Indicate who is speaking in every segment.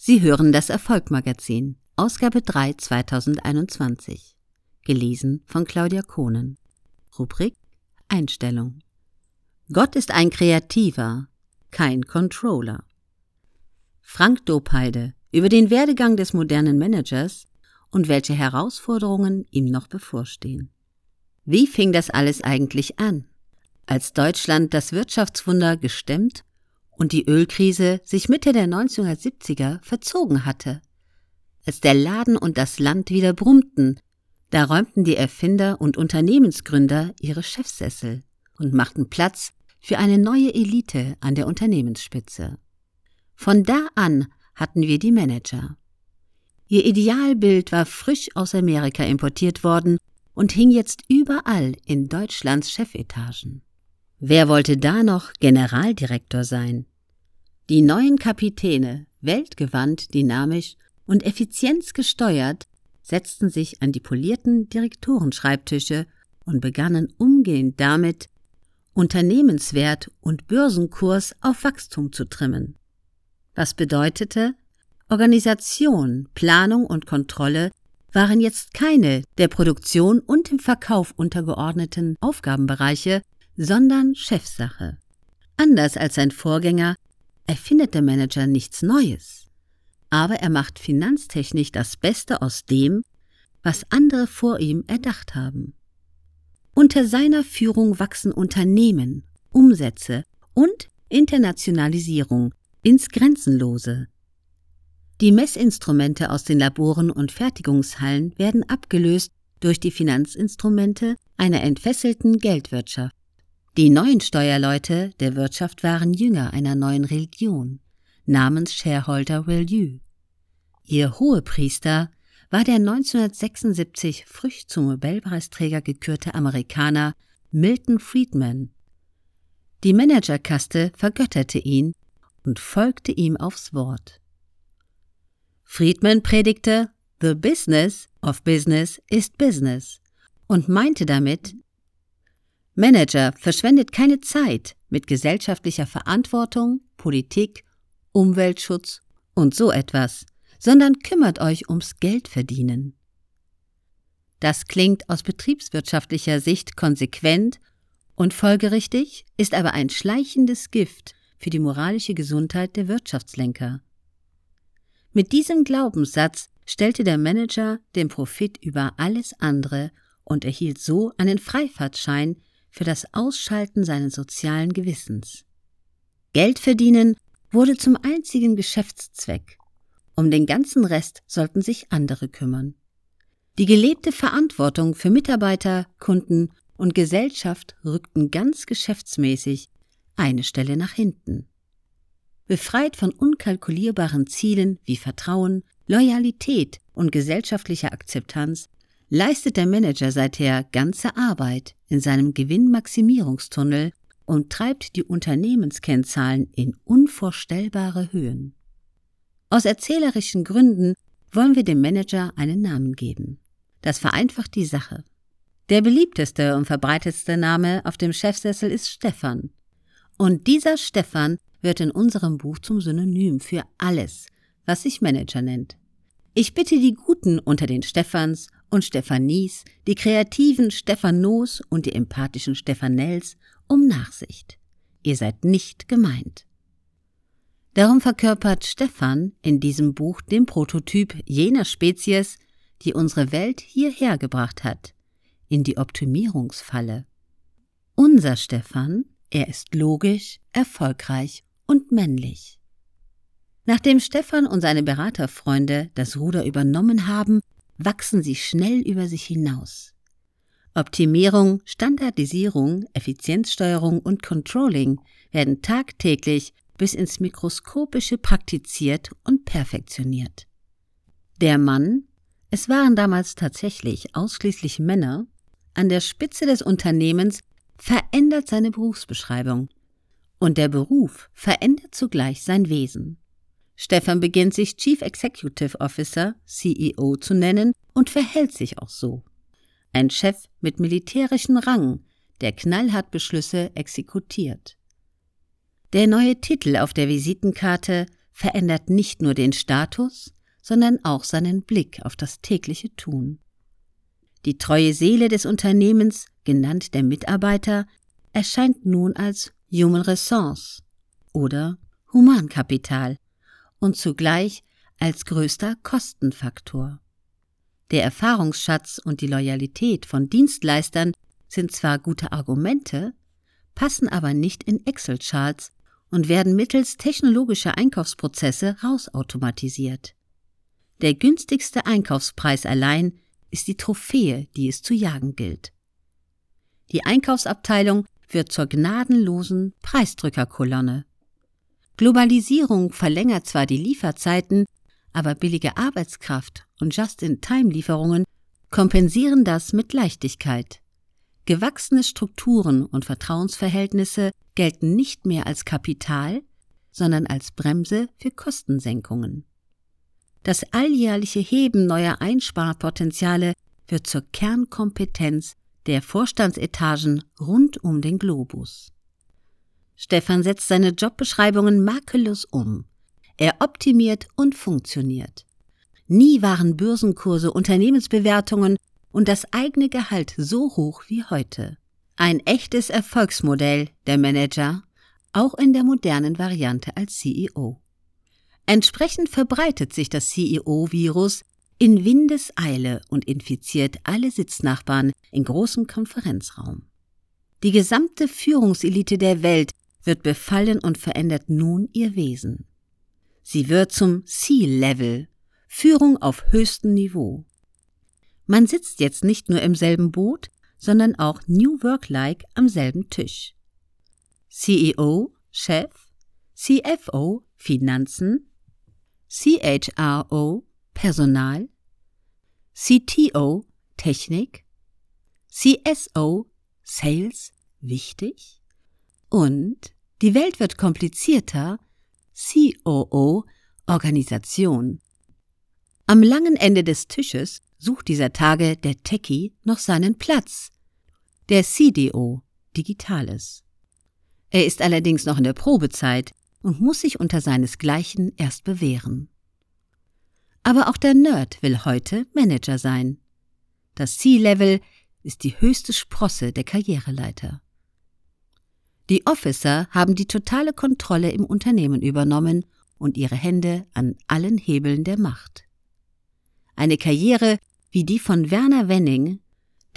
Speaker 1: Sie hören das Erfolgmagazin, Ausgabe 3 2021. Gelesen von Claudia Kohnen. Rubrik Einstellung. Gott ist ein Kreativer, kein Controller. Frank Dopeide über den Werdegang des modernen Managers und welche Herausforderungen ihm noch bevorstehen. Wie fing das alles eigentlich an? Als Deutschland das Wirtschaftswunder gestemmt und die Ölkrise sich Mitte der 1970er verzogen hatte. Als der Laden und das Land wieder brummten, da räumten die Erfinder und Unternehmensgründer ihre Chefsessel und machten Platz für eine neue Elite an der Unternehmensspitze. Von da an hatten wir die Manager. Ihr Idealbild war frisch aus Amerika importiert worden und hing jetzt überall in Deutschlands Chefetagen. Wer wollte da noch Generaldirektor sein? Die neuen Kapitäne, weltgewandt, dynamisch und effizienzgesteuert, setzten sich an die polierten Direktorenschreibtische und begannen umgehend damit, Unternehmenswert und Börsenkurs auf Wachstum zu trimmen. Was bedeutete, Organisation, Planung und Kontrolle waren jetzt keine der Produktion und dem Verkauf untergeordneten Aufgabenbereiche, sondern Chefsache. Anders als sein Vorgänger erfindet der Manager nichts Neues, aber er macht finanztechnisch das Beste aus dem, was andere vor ihm erdacht haben. Unter seiner Führung wachsen Unternehmen, Umsätze und Internationalisierung ins Grenzenlose. Die Messinstrumente aus den Laboren und Fertigungshallen werden abgelöst durch die Finanzinstrumente einer entfesselten Geldwirtschaft. Die neuen Steuerleute der Wirtschaft waren Jünger einer neuen Religion namens Shareholder Value. Ihr Hohepriester war der 1976 frisch zum Nobelpreisträger gekürte Amerikaner Milton Friedman. Die Managerkaste vergötterte ihn und folgte ihm aufs Wort. Friedman predigte The Business of Business is Business und meinte damit, Manager verschwendet keine Zeit mit gesellschaftlicher Verantwortung, Politik, Umweltschutz und so etwas, sondern kümmert euch ums Geldverdienen. Das klingt aus betriebswirtschaftlicher Sicht konsequent und folgerichtig, ist aber ein schleichendes Gift für die moralische Gesundheit der Wirtschaftslenker. Mit diesem Glaubenssatz stellte der Manager den Profit über alles andere und erhielt so einen Freifahrtschein für das Ausschalten seines sozialen Gewissens. Geld verdienen wurde zum einzigen Geschäftszweck. Um den ganzen Rest sollten sich andere kümmern. Die gelebte Verantwortung für Mitarbeiter, Kunden und Gesellschaft rückten ganz geschäftsmäßig eine Stelle nach hinten. Befreit von unkalkulierbaren Zielen wie Vertrauen, Loyalität und gesellschaftlicher Akzeptanz leistet der Manager seither ganze Arbeit in seinem Gewinnmaximierungstunnel und treibt die Unternehmenskennzahlen in unvorstellbare Höhen. Aus erzählerischen Gründen wollen wir dem Manager einen Namen geben. Das vereinfacht die Sache. Der beliebteste und verbreitetste Name auf dem Chefsessel ist Stefan. Und dieser Stefan wird in unserem Buch zum Synonym für alles, was sich Manager nennt. Ich bitte die Guten unter den Stephans und Stephanies, die kreativen Stephanos und die empathischen Stephanels um Nachsicht. Ihr seid nicht gemeint. Darum verkörpert Stephan in diesem Buch den Prototyp jener Spezies, die unsere Welt hierher gebracht hat, in die Optimierungsfalle. Unser Stephan, er ist logisch, erfolgreich und männlich. Nachdem Stephan und seine Beraterfreunde das Ruder übernommen haben, wachsen sie schnell über sich hinaus. Optimierung, Standardisierung, Effizienzsteuerung und Controlling werden tagtäglich bis ins Mikroskopische praktiziert und perfektioniert. Der Mann, es waren damals tatsächlich ausschließlich Männer, an der Spitze des Unternehmens verändert seine Berufsbeschreibung. Und der Beruf verändert zugleich sein Wesen. Stefan beginnt sich Chief Executive Officer, CEO, zu nennen und verhält sich auch so. Ein Chef mit militärischen Rang, der knallhart Beschlüsse exekutiert. Der neue Titel auf der Visitenkarte verändert nicht nur den Status, sondern auch seinen Blick auf das tägliche Tun. Die treue Seele des Unternehmens, genannt der Mitarbeiter, erscheint nun als Human Resource oder Humankapital und zugleich als größter Kostenfaktor. Der Erfahrungsschatz und die Loyalität von Dienstleistern sind zwar gute Argumente, passen aber nicht in Excel-Charts und werden mittels technologischer Einkaufsprozesse rausautomatisiert. Der günstigste Einkaufspreis allein ist die Trophäe, die es zu jagen gilt. Die Einkaufsabteilung wird zur gnadenlosen Preisdrückerkolonne. Globalisierung verlängert zwar die Lieferzeiten, aber billige Arbeitskraft und Just-in-Time-Lieferungen kompensieren das mit Leichtigkeit. Gewachsene Strukturen und Vertrauensverhältnisse gelten nicht mehr als Kapital, sondern als Bremse für Kostensenkungen. Das alljährliche Heben neuer Einsparpotenziale wird zur Kernkompetenz der Vorstandsetagen rund um den Globus. Stefan setzt seine Jobbeschreibungen makellos um. Er optimiert und funktioniert. Nie waren Börsenkurse, Unternehmensbewertungen und das eigene Gehalt so hoch wie heute. Ein echtes Erfolgsmodell der Manager, auch in der modernen Variante als CEO. Entsprechend verbreitet sich das CEO-Virus in Windeseile und infiziert alle Sitznachbarn in großem Konferenzraum. Die gesamte Führungselite der Welt wird befallen und verändert nun ihr Wesen. Sie wird zum C-Level, Führung auf höchstem Niveau. Man sitzt jetzt nicht nur im selben Boot, sondern auch New Work-like am selben Tisch. CEO, Chef, CFO, Finanzen, CHRO Personal, CTO Technik, CSO Sales wichtig und die Welt wird komplizierter, COO Organisation. Am langen Ende des Tisches sucht dieser Tage der Techie noch seinen Platz. Der CDO Digitales. Er ist allerdings noch in der Probezeit, und muss sich unter seinesgleichen erst bewähren. Aber auch der Nerd will heute Manager sein. Das C-Level ist die höchste Sprosse der Karriereleiter. Die Officer haben die totale Kontrolle im Unternehmen übernommen und ihre Hände an allen Hebeln der Macht. Eine Karriere wie die von Werner Wenning,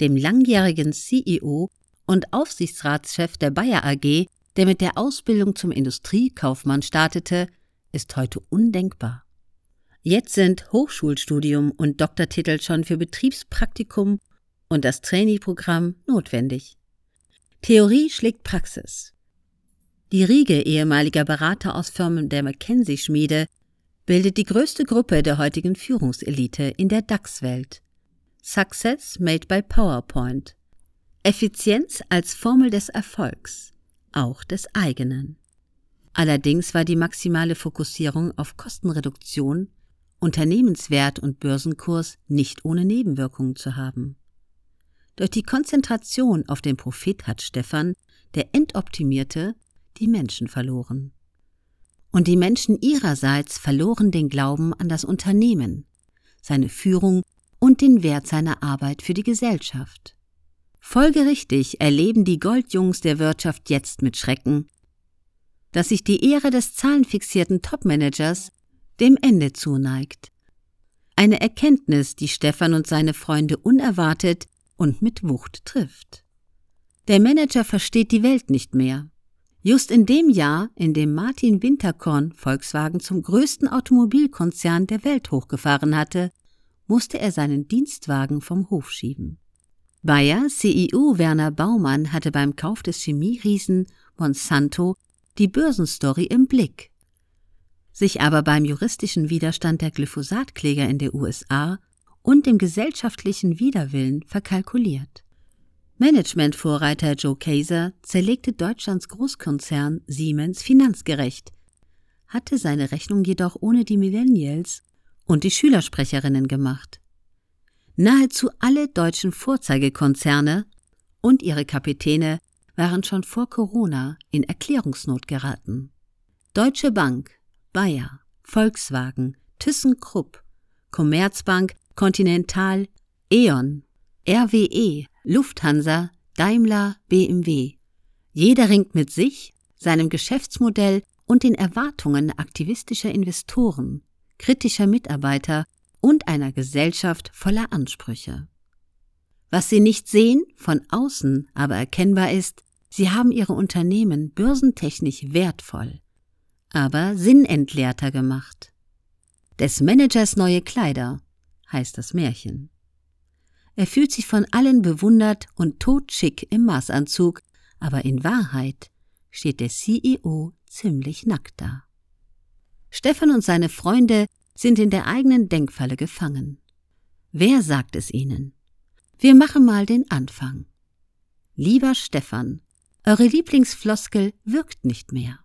Speaker 1: dem langjährigen CEO und Aufsichtsratschef der Bayer AG, der mit der Ausbildung zum Industriekaufmann startete, ist heute undenkbar. Jetzt sind Hochschulstudium und Doktortitel schon für Betriebspraktikum und das Trainee-Programm notwendig. Theorie schlägt Praxis. Die Riege ehemaliger Berater aus Firmen der McKinsey-Schmiede bildet die größte Gruppe der heutigen Führungselite in der DAX-Welt. Success made by PowerPoint. Effizienz als Formel des Erfolgs auch des eigenen. Allerdings war die maximale Fokussierung auf Kostenreduktion, Unternehmenswert und Börsenkurs nicht ohne Nebenwirkungen zu haben. Durch die Konzentration auf den Profit hat Stefan, der Endoptimierte, die Menschen verloren. Und die Menschen ihrerseits verloren den Glauben an das Unternehmen, seine Führung und den Wert seiner Arbeit für die Gesellschaft. Folgerichtig erleben die Goldjungs der Wirtschaft jetzt mit Schrecken, dass sich die Ehre des zahlenfixierten Topmanagers dem Ende zuneigt. Eine Erkenntnis, die Stefan und seine Freunde unerwartet und mit Wucht trifft. Der Manager versteht die Welt nicht mehr. Just in dem Jahr, in dem Martin Winterkorn Volkswagen zum größten Automobilkonzern der Welt hochgefahren hatte, musste er seinen Dienstwagen vom Hof schieben. Bayer CEO Werner Baumann hatte beim Kauf des Chemieriesen Monsanto die Börsenstory im Blick, sich aber beim juristischen Widerstand der Glyphosatkläger in der USA und dem gesellschaftlichen Widerwillen verkalkuliert. Managementvorreiter Joe Kaiser zerlegte Deutschlands Großkonzern Siemens finanzgerecht, hatte seine Rechnung jedoch ohne die Millennials und die Schülersprecherinnen gemacht. Nahezu alle deutschen Vorzeigekonzerne und ihre Kapitäne waren schon vor Corona in Erklärungsnot geraten. Deutsche Bank, Bayer, Volkswagen, ThyssenKrupp, Commerzbank, Continental, E.ON, RWE, Lufthansa, Daimler, BMW. Jeder ringt mit sich, seinem Geschäftsmodell und den Erwartungen aktivistischer Investoren, kritischer Mitarbeiter und einer Gesellschaft voller Ansprüche. Was sie nicht sehen, von außen aber erkennbar ist, sie haben ihre Unternehmen börsentechnisch wertvoll, aber sinnentleerter gemacht. Des Managers neue Kleider heißt das Märchen. Er fühlt sich von allen bewundert und totschick im Maßanzug, aber in Wahrheit steht der CEO ziemlich nackt da. Stefan und seine Freunde sind in der eigenen Denkfalle gefangen. Wer sagt es ihnen? Wir machen mal den Anfang. Lieber Stefan, eure Lieblingsfloskel wirkt nicht mehr.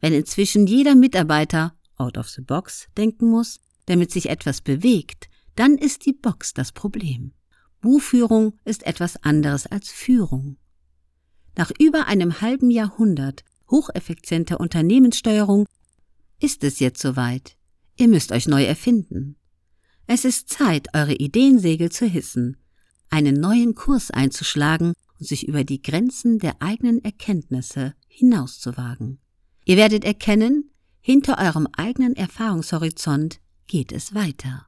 Speaker 1: Wenn inzwischen jeder Mitarbeiter out of the box denken muss, damit sich etwas bewegt, dann ist die Box das Problem. Buchführung ist etwas anderes als Führung. Nach über einem halben Jahrhundert hocheffizienter Unternehmenssteuerung ist es jetzt soweit. Ihr müsst euch neu erfinden. Es ist Zeit, eure Ideensegel zu hissen, einen neuen Kurs einzuschlagen und sich über die Grenzen der eigenen Erkenntnisse hinauszuwagen. Ihr werdet erkennen, hinter eurem eigenen Erfahrungshorizont geht es weiter.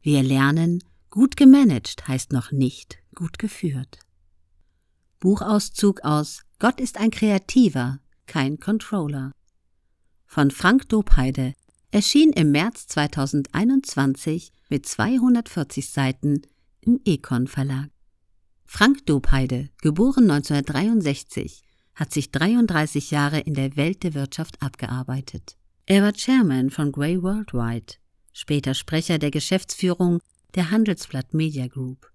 Speaker 1: Wir lernen, gut gemanagt heißt noch nicht gut geführt. Buchauszug aus Gott ist ein Kreativer, kein Controller. Von Frank Dobheide erschien im März 2021 mit 240 Seiten im Econ Verlag. Frank Dobheide, geboren 1963, hat sich 33 Jahre in der Welt der Wirtschaft abgearbeitet. Er war Chairman von Grey Worldwide, später Sprecher der Geschäftsführung der Handelsblatt Media Group.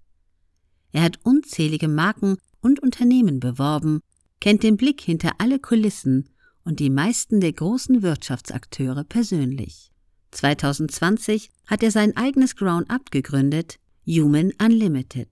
Speaker 1: Er hat unzählige Marken und Unternehmen beworben, kennt den Blick hinter alle Kulissen und die meisten der großen Wirtschaftsakteure persönlich. 2020 hat er sein eigenes Ground-up gegründet, Human Unlimited.